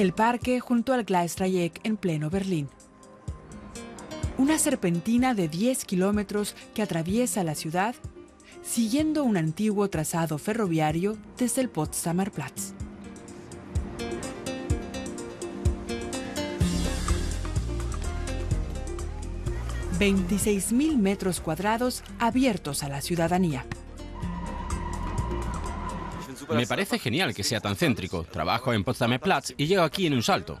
El parque junto al Gleisdreieck en pleno Berlín. Una serpentina de 10 kilómetros que atraviesa la ciudad siguiendo un antiguo trazado ferroviario desde el Potsdamer Platz. ...26.000 metros cuadrados abiertos a la ciudadanía. Me parece genial que sea tan céntrico. Trabajo en Potsdamer Platz y llego aquí en un salto.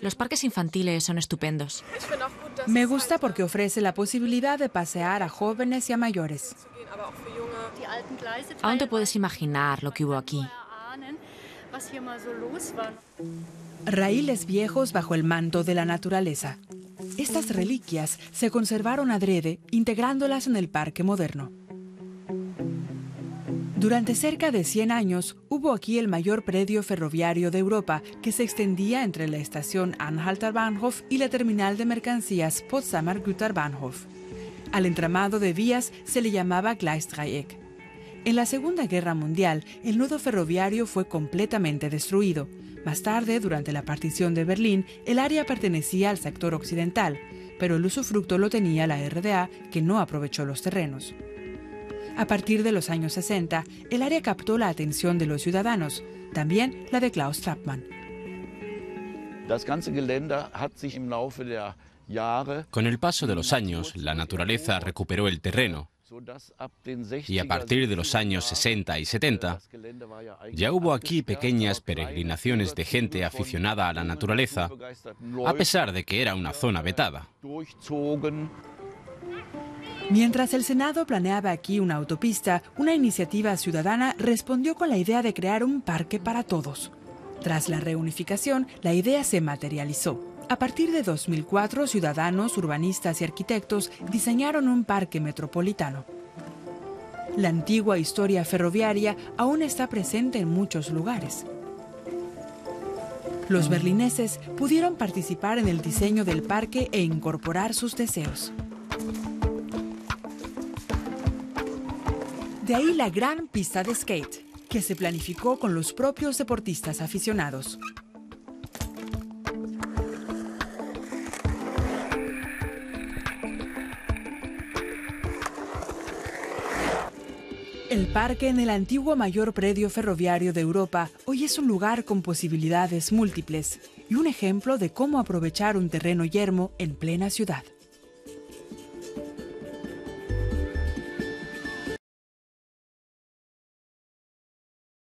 Los parques infantiles son estupendos. Me gusta porque ofrece la posibilidad de pasear a jóvenes y a mayores. Aún te puedes imaginar lo que hubo aquí. Raíles viejos bajo el manto de la naturaleza. Estas reliquias se conservaron adrede, integrándolas en el parque moderno. Durante cerca de 100 años hubo aquí el mayor predio ferroviario de Europa que se extendía entre la estación Anhalter Bahnhof y la terminal de mercancías Potsdamer Güterbahnhof. Al entramado de vías se le llamaba Gleisdreieck. En la Segunda Guerra Mundial, el nudo ferroviario fue completamente destruido. Más tarde, durante la partición de Berlín, el área pertenecía al sector occidental, pero el usufructo lo tenía la RDA, que no aprovechó los terrenos. A partir de los años 60, el área captó la atención de los ciudadanos, también la de Klaus Trappmann. Con el paso de los años, la naturaleza recuperó el terreno. Y a partir de los años 60 y 70, ya hubo aquí pequeñas peregrinaciones de gente aficionada a la naturaleza, a pesar de que era una zona vetada. Mientras el Senado planeaba aquí una autopista, una iniciativa ciudadana respondió con la idea de crear un parque para todos. Tras la reunificación, la idea se materializó. A partir de 2004, ciudadanos, urbanistas y arquitectos diseñaron un parque metropolitano. La antigua historia ferroviaria aún está presente en muchos lugares. Los berlineses pudieron participar en el diseño del parque e incorporar sus deseos. De ahí la gran pista de skate, que se planificó con los propios deportistas aficionados. El parque en el antiguo mayor predio ferroviario de Europa hoy es un lugar con posibilidades múltiples y un ejemplo de cómo aprovechar un terreno yermo en plena ciudad.